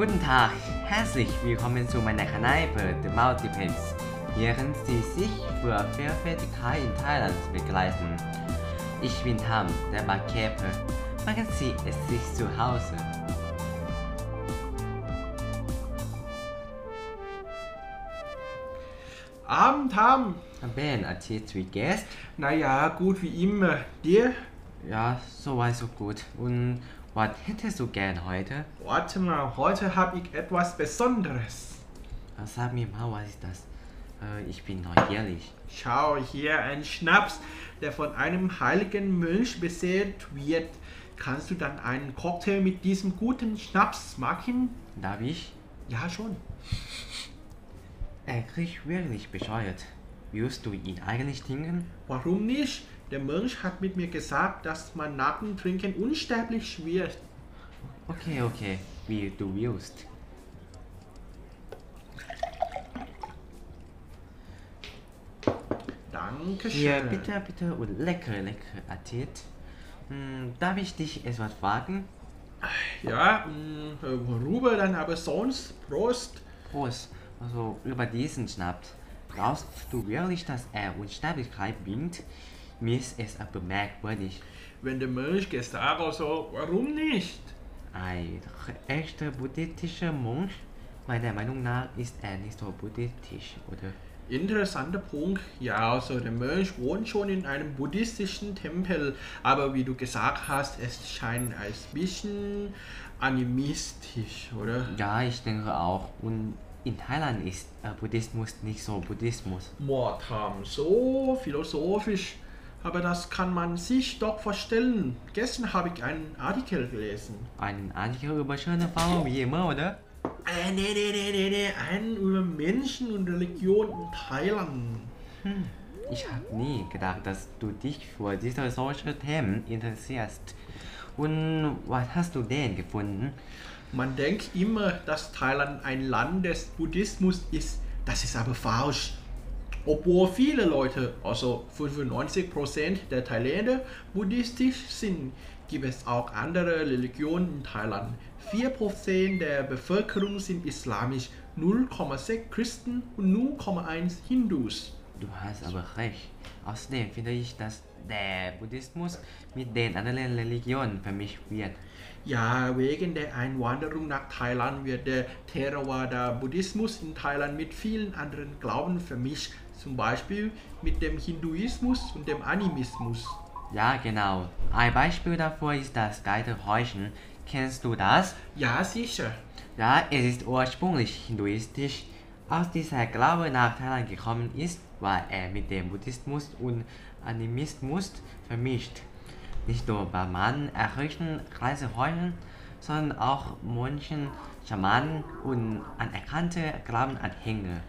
Guten Tag, herzlich willkommen zu meiner Kneipe The Multiplex. Hier können Sie sich für Vielfältigkeit in Thailand begleiten. Ich bin Tam, der Barkeeper. Machen Sie es sich zu Hause. Abend haben. Ben, Artist wie Guest. Naja, gut wie immer. Dir? Ja, soweit so gut. Und was hättest du gern heute? Warte mal, heute habe ich etwas Besonderes. Sag mir mal, was ist das? Äh, Ich bin neugierig. Schau hier, ein Schnaps, der von einem heiligen Mönch beseelt wird. Kannst du dann einen Cocktail mit diesem guten Schnaps machen? Darf ich? Ja, schon. Er kriegt wirklich bescheuert. Willst du ihn eigentlich trinken? Warum nicht? Der Mönch hat mit mir gesagt, dass man nach dem Trinken unsterblich wird. Okay, okay, wie du willst. Dankeschön. Hier, bitte, bitte und lecker, lecker Appetit. Hm, darf ich dich etwas fragen? Ja, mh, äh, worüber dann aber sonst? Prost. Prost, also über diesen Schnaps. Glaubst du wirklich, dass er Unsterblichkeit bringt? Mir ist es aber merkwürdig. Wenn der Mönch hat, so, warum nicht? Ein echter buddhistischer Mönch? Meiner Meinung nach ist er nicht so buddhistisch, oder? Interessanter Punkt. Ja, also der Mönch wohnt schon in einem buddhistischen Tempel, aber wie du gesagt hast, es scheint ein bisschen animistisch, oder? Ja, ich denke auch. Und in Thailand ist äh, Buddhismus nicht so Buddhismus. Mordham, so philosophisch. Aber das kann man sich doch vorstellen. Gestern habe ich einen Artikel gelesen. Einen Artikel über schöne Frauen wie immer, oder? Äh, nee, nee, nee, nee, nee. Einen über Menschen und Religion in Thailand. Ich habe nie gedacht, dass du dich für diese solche Themen interessierst. Und was hast du denn gefunden? Man denkt immer, dass Thailand ein Land des Buddhismus ist. Das ist aber falsch. Obwohl viele Leute, also 95% der Thailänder, buddhistisch sind, gibt es auch andere Religionen in Thailand. 4% der Bevölkerung sind islamisch, 0,6 Christen und 0,1 Hindus. Du hast aber recht. Außerdem finde ich, dass der Buddhismus mit den anderen Religionen vermischt wird. Ja, wegen der Einwanderung nach Thailand wird der Theravada-Buddhismus in Thailand mit vielen anderen Glauben vermischt, zum Beispiel mit dem Hinduismus und dem Animismus. Ja, genau. Ein Beispiel dafür ist das Geiterhäuschen. Kennst du das? Ja, sicher. Ja, es ist ursprünglich hinduistisch. Als dieser Glaube nach Thailand gekommen ist, war er mit dem Buddhismus und Animismus vermischt. Nicht nur Brahmanen errichten kleine Häuschen, sondern auch Mönchen, Schamanen und anerkannte Glaubenanhänger.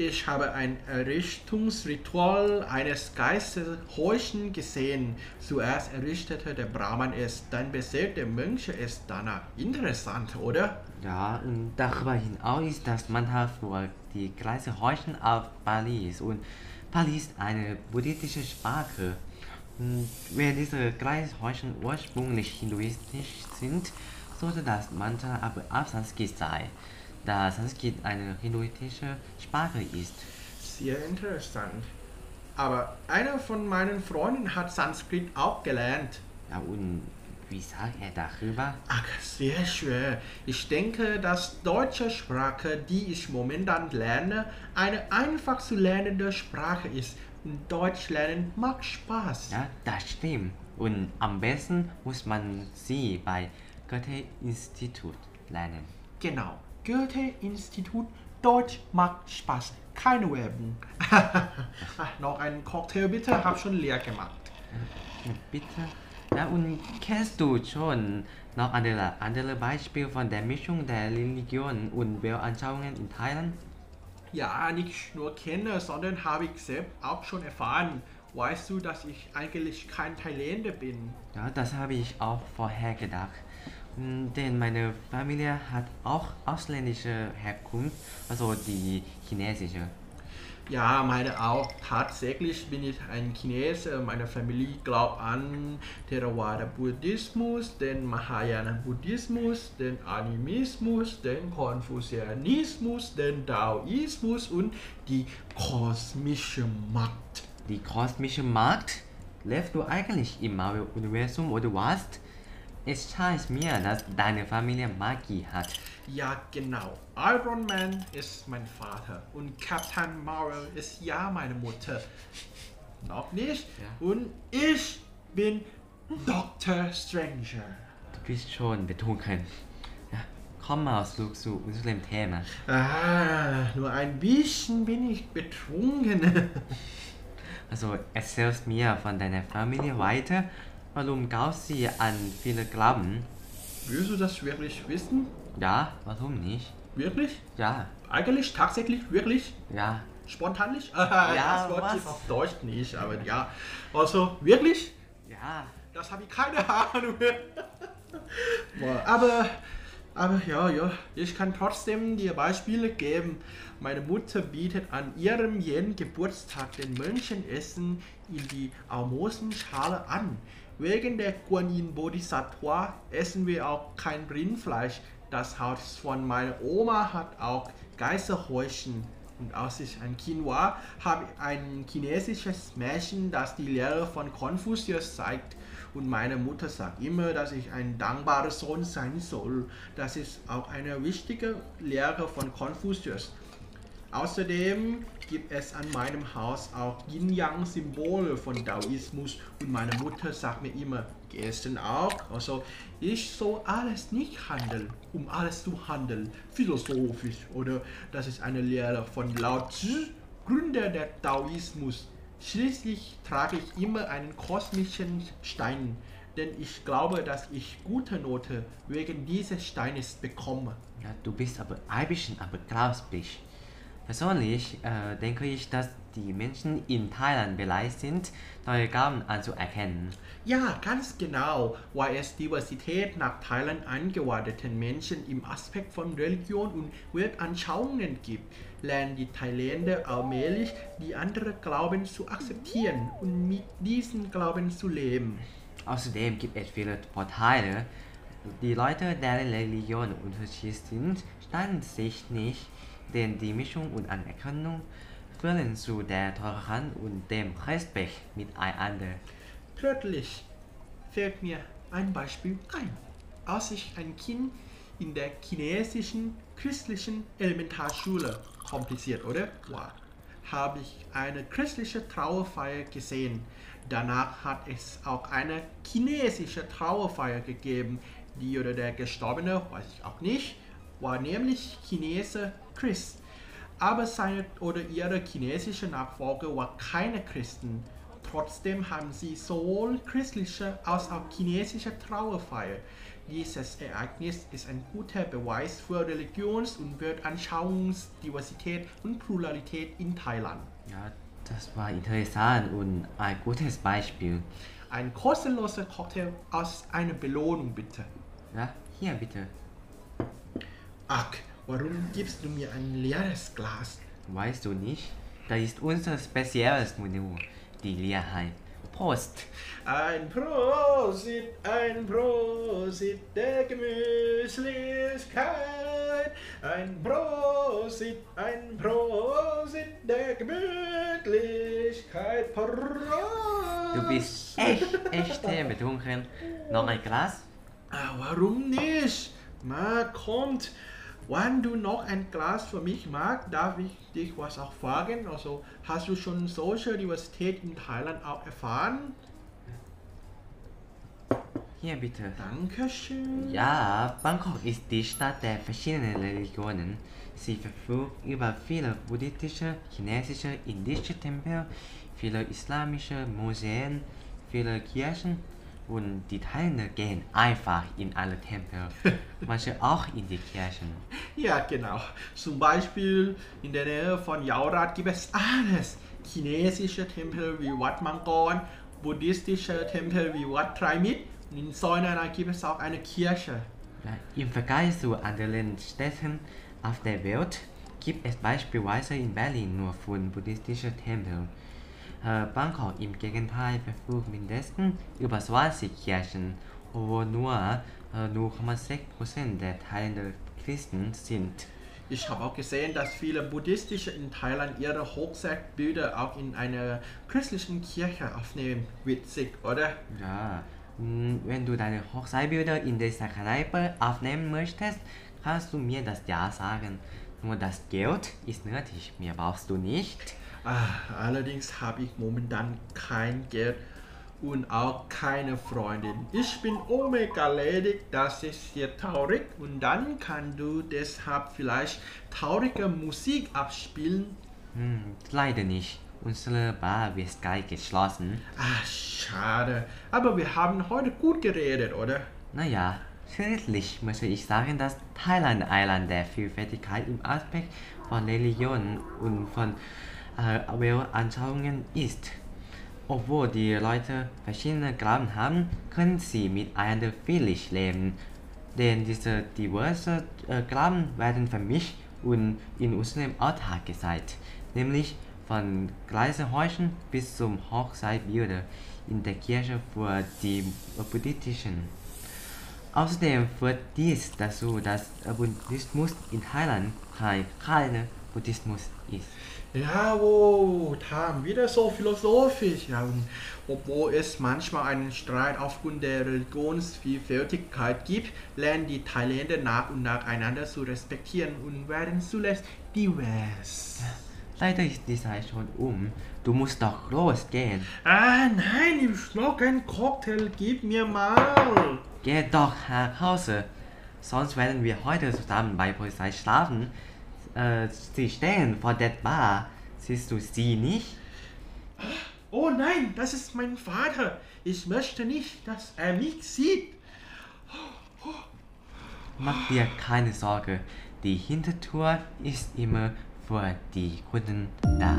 Ich habe ein Errichtungsritual eines Geisterhäuschen gesehen. Zuerst errichtete der Brahman es, dann beseelte Mönche es danach. Interessant, oder? Ja, und darüber hinaus ist das manchmal für die kleine Häuschen auf Bali und Pali ist eine buddhistische Sprache. Und Wenn diese kleinen Häuschen ursprünglich hinduistisch sind, sollte das Mantra aber Sanskrit sein, da Sanskrit eine hinduistische Sprache ist. Sehr interessant. Aber einer von meinen Freunden hat Sanskrit auch gelernt. Ja, und wie sagt er darüber? Ach, sehr schwer. Ich denke, dass deutsche Sprache, die ich momentan lerne, eine einfach zu lernende Sprache ist. Und Deutsch lernen macht Spaß. Ja, das stimmt. Und am besten muss man sie bei Goethe-Institut lernen. Genau. Goethe-Institut Deutsch macht Spaß. Keine Werbung. Noch einen Cocktail bitte, hab schon leer gemacht. Bitte? Ja, und kennst du schon noch andere, andere Beispiele von der Mischung der Religionen und Weltanschauungen in Thailand? Ja, nicht nur kenne, sondern habe ich selbst auch schon erfahren. Weißt du, dass ich eigentlich kein Thailänder bin? Ja, das habe ich auch vorher gedacht. Denn meine Familie hat auch ausländische Herkunft, also die chinesische. Ja, meine auch. Tatsächlich bin ich ein Chinese. Meine Familie glaubt an Theravada Buddhismus, den Mahayana Buddhismus, den Animismus, den Konfuzianismus, den Daoismus und die kosmische Macht. Die kosmische Macht? Lebst du eigentlich im Marvel-Universum oder was? Es scheint mir, dass deine Familie Magie hat. Ja, genau. Iron Man ist mein Vater und Captain Marvel ist ja meine Mutter. Noch nicht. Ja. Und ich bin Dr. Stranger. Du bist schon betrunken. Ja, komm mal zurück zu unserem Thema. Ah, nur ein bisschen bin ich betrunken. Also erzählst mir von deiner Familie weiter. Warum glaubst sie an viele Glauben? Willst du das wirklich wissen? Ja, warum nicht? Wirklich? Ja, Eigentlich, tatsächlich, wirklich? ja, Spontanlich? Ah, Ja, das Wort was? auf Deutsch nicht, aber ja. Also, wirklich? ja. Das habe ich keine Ahnung. Boah, aber, aber ja, ja, ich kann trotzdem dir Beispiele geben. Meine Mutter bietet an ihrem jeden Geburtstag den Mönchenessen in die Almosenschale an. Wegen der Guanyin Bodhisattva essen wir auch kein Rindfleisch. Das Haus von meiner Oma hat auch Geisterhäuschen. Und als ich ein Kind war, habe ich ein chinesisches Märchen, das die Lehre von Konfuzius zeigt. Und meine Mutter sagt immer, dass ich ein dankbarer Sohn sein soll. Das ist auch eine wichtige Lehre von Konfuzius. Außerdem gibt es an meinem Haus auch Yin-Yang-Symbole von Daoismus und meine Mutter sagt mir immer, gestern auch, also ich soll alles nicht handeln, um alles zu handeln, philosophisch oder das ist eine Lehre von Lao Tzu, Gründer der Daoismus. Schließlich trage ich immer einen kosmischen Stein, denn ich glaube, dass ich gute Note wegen dieses Steines bekomme. Ja, du bist aber ein bisschen aber glaublich. Persönlich äh, denke ich, dass die Menschen in Thailand bereit sind, neue Gaben anzuerkennen. Ja, ganz genau, weil es Diversität nach Thailand eingewanderten Menschen im Aspekt von Religion und Weltanschauungen gibt, lernen die Thailänder allmählich, die anderen Glauben zu akzeptieren und mit diesen Glauben zu leben. Außerdem gibt es viele Vorteile. Die Leute, deren Religion unterschiedlich sind, streiten sich nicht, denn die Mischung und Anerkennung führen zu der Toleranz und dem Respekt miteinander. Plötzlich fällt mir ein Beispiel ein. Als ich ein Kind in der chinesischen christlichen Elementarschule, kompliziert, oder? War, habe ich eine christliche Trauerfeier gesehen. Danach hat es auch eine chinesische Trauerfeier gegeben. Die oder der Gestorbene, weiß ich auch nicht, war nämlich Chinese Christ. Aber seine oder ihre chinesische Nachfolger waren keine Christen. Trotzdem haben sie sowohl christliche als auch chinesische Trauerfeier. Dieses Ereignis ist ein guter Beweis für Religions- und Weltanschauungsdiversität und Pluralität in Thailand. Ja, das war interessant und ein gutes Beispiel. Ein kostenloser Cocktail als eine Belohnung bitte. Ja, hier bitte. Ach, warum gibst du mir ein leeres Glas? Weißt du nicht? Das ist unser spezielles Menü, die Leerheit. Prost! Ein Prosit, ein Prosit der Gemütlichkeit. Ein Prosit, ein Prosit der Gemütlichkeit. Prost. Du bist echt, echt betrunken. Noch ein Glas? Ah, warum nicht? Na, kommt. Wenn du noch ein Glas für mich magst, darf ich dich was auch fragen. Also, hast du schon solche Diversität in Thailand auch erfahren? Hier bitte. Dankeschön. Ja, Bangkok ist die Stadt der verschiedenen Religionen. Sie verfügt über viele buddhistische, chinesische, indische Tempel, viele islamische Museen, viele Kirchen und die Thailänder gehen einfach in alle Tempel, manche auch in die Kirchen. Ja, genau. Zum Beispiel in der Nähe von Jaurat gibt es alles. Chinesische Tempel wie Wat Mangkon, buddhistische Tempel wie Wat Trimit und in Soinana gibt es auch eine Kirche. Ja, Im Vergleich zu anderen Städten auf der Welt gibt es beispielsweise in Berlin nur fünf buddhistische Tempel. Äh, Bangkok im Gegenteil verfügt mindestens über 20 Kirchen, obwohl nur äh, 0,6% der teilenden Christen sind. Ich habe auch gesehen, dass viele Buddhistische in Thailand ihre Hochzeitsbilder auch in einer christlichen Kirche aufnehmen. Witzig, oder? Ja, mh, wenn du deine Hochzeitbilder in dieser Kneipe aufnehmen möchtest, kannst du mir das Ja sagen. Nur das Geld ist nötig, mehr brauchst du nicht. Ah, allerdings habe ich momentan kein Geld und auch keine Freundin. Ich bin omega ledig, das ist sehr traurig und dann kannst du deshalb vielleicht traurige Musik abspielen. Hm, leider nicht. Unsere Bar wird gleich geschlossen. Ah, schade. Aber wir haben heute gut geredet, oder? Naja, schließlich muss ich sagen, dass Thailand ein der Vielfältigkeit im Aspekt von Religion und von äh, Weltanschauungen ist. Obwohl die Leute verschiedene Glauben haben, können sie miteinander friedlich leben. Denn diese diverse äh, Glauben werden vermischt und in unserem Alltag gezeigt, nämlich von Gleisehäuschen bis zum Hochzeitbilder in der Kirche für die Buddhistischen. Außerdem führt dies dazu, dass Buddhismus in Thailand kein reiner Buddhismus ist. Ja, wo, Tam, wieder so philosophisch. Ja, und obwohl es manchmal einen Streit aufgrund der Religionsvielfältigkeit gibt, lernen die Thailänder nach und nach einander zu respektieren und werden zuletzt divers. Leider ist die Zeit schon um. Du musst doch losgehen. Ah, nein, ich noch einen Cocktail, gib mir mal. Geh doch nach Hause. Sonst werden wir heute zusammen bei Polizei schlafen. Äh, sie stehen vor der Bar. Siehst du sie nicht? Oh nein, das ist mein Vater. Ich möchte nicht, dass er mich sieht. Mach dir keine Sorge. Die Hintertür ist immer für die Kunden da.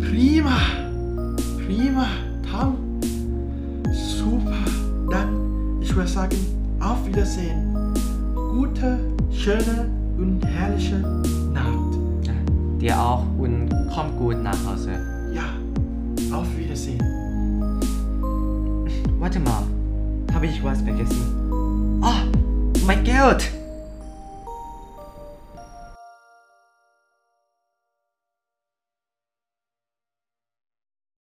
Prima, prima, Tom. Super. Dann, ich würde sagen, auf Wiedersehen. Gute, schöne und herrliche Nacht. Dir auch und komm gut nach Hause. Ja, auf Wiedersehen. Warte mal, habe ich was vergessen? Oh, mein Geld!